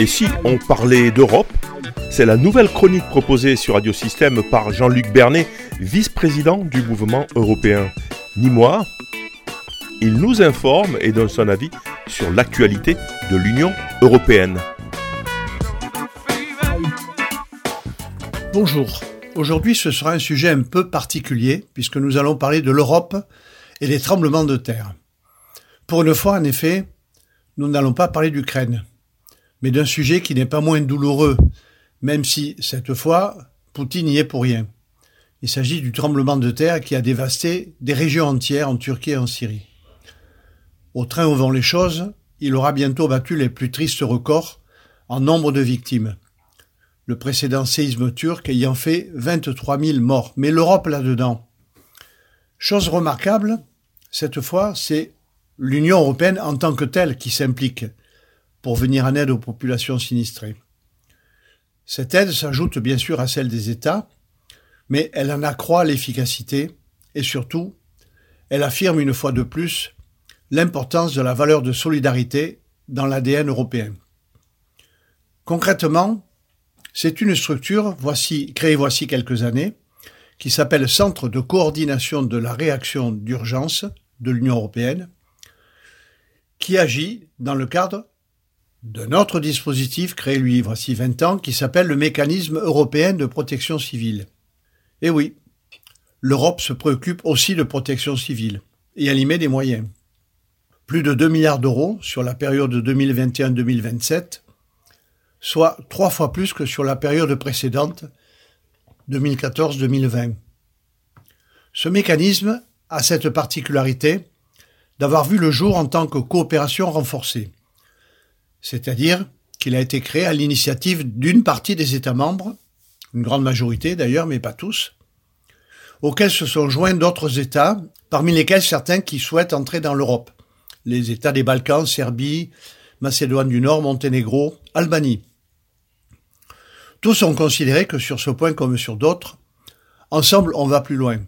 Et si on parlait d'Europe C'est la nouvelle chronique proposée sur Radio Système par Jean-Luc Bernet, vice-président du mouvement européen. Ni moi, il nous informe et donne son avis sur l'actualité de l'Union européenne. Bonjour. Aujourd'hui, ce sera un sujet un peu particulier puisque nous allons parler de l'Europe et des tremblements de terre. Pour une fois, en effet, nous n'allons pas parler d'Ukraine mais d'un sujet qui n'est pas moins douloureux, même si, cette fois, Poutine y est pour rien. Il s'agit du tremblement de terre qui a dévasté des régions entières en Turquie et en Syrie. Au train où vont les choses, il aura bientôt battu les plus tristes records en nombre de victimes. Le précédent séisme turc ayant fait 23 000 morts. Mais l'Europe là-dedans. Chose remarquable, cette fois, c'est l'Union européenne en tant que telle qui s'implique pour venir en aide aux populations sinistrées. Cette aide s'ajoute bien sûr à celle des États, mais elle en accroît l'efficacité et surtout, elle affirme une fois de plus l'importance de la valeur de solidarité dans l'ADN européen. Concrètement, c'est une structure voici, créée voici quelques années qui s'appelle Centre de coordination de la réaction d'urgence de l'Union européenne, qui agit dans le cadre d'un autre dispositif créé lui voici 20 ans qui s'appelle le mécanisme européen de protection civile. Et oui, l'Europe se préoccupe aussi de protection civile et elle y met des moyens. Plus de 2 milliards d'euros sur la période 2021-2027, soit trois fois plus que sur la période précédente, 2014-2020. Ce mécanisme a cette particularité d'avoir vu le jour en tant que coopération renforcée c'est-à-dire qu'il a été créé à l'initiative d'une partie des États membres, une grande majorité d'ailleurs, mais pas tous, auxquels se sont joints d'autres États, parmi lesquels certains qui souhaitent entrer dans l'Europe. Les États des Balkans, Serbie, Macédoine du Nord, Monténégro, Albanie. Tous ont considéré que sur ce point comme sur d'autres, ensemble on va plus loin.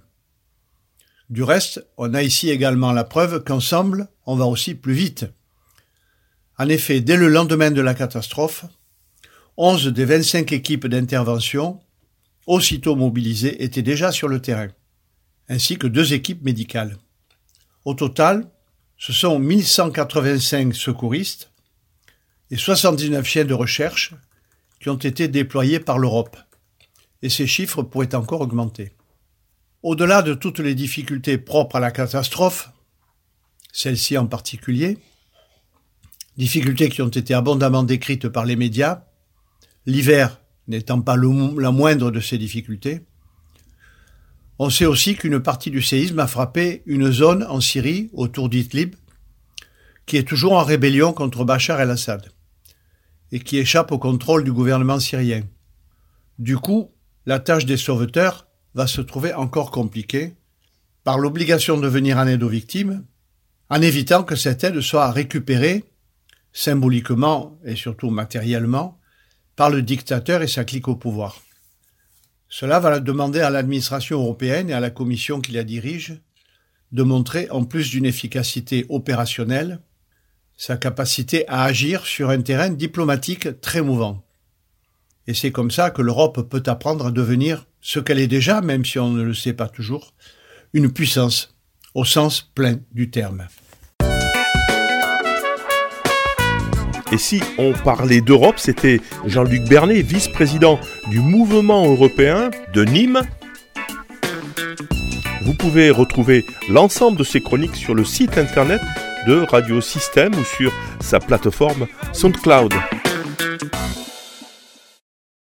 Du reste, on a ici également la preuve qu'ensemble on va aussi plus vite. En effet, dès le lendemain de la catastrophe, 11 des 25 équipes d'intervention, aussitôt mobilisées, étaient déjà sur le terrain, ainsi que deux équipes médicales. Au total, ce sont 1185 secouristes et 79 chiens de recherche qui ont été déployés par l'Europe. Et ces chiffres pourraient encore augmenter. Au-delà de toutes les difficultés propres à la catastrophe, celle-ci en particulier, difficultés qui ont été abondamment décrites par les médias, l'hiver n'étant pas la moindre de ces difficultés. On sait aussi qu'une partie du séisme a frappé une zone en Syrie, autour d'Idlib, qui est toujours en rébellion contre Bachar el-Assad et qui échappe au contrôle du gouvernement syrien. Du coup, la tâche des sauveteurs va se trouver encore compliquée par l'obligation de venir en aide aux victimes, en évitant que cette aide soit récupérée symboliquement et surtout matériellement, par le dictateur et sa clique au pouvoir. Cela va demander à l'administration européenne et à la commission qui la dirige de montrer, en plus d'une efficacité opérationnelle, sa capacité à agir sur un terrain diplomatique très mouvant. Et c'est comme ça que l'Europe peut apprendre à devenir ce qu'elle est déjà, même si on ne le sait pas toujours, une puissance, au sens plein du terme. Et si on parlait d'Europe, c'était Jean-Luc Bernet, vice-président du mouvement européen de Nîmes. Vous pouvez retrouver l'ensemble de ces chroniques sur le site internet de Radio Système ou sur sa plateforme SoundCloud.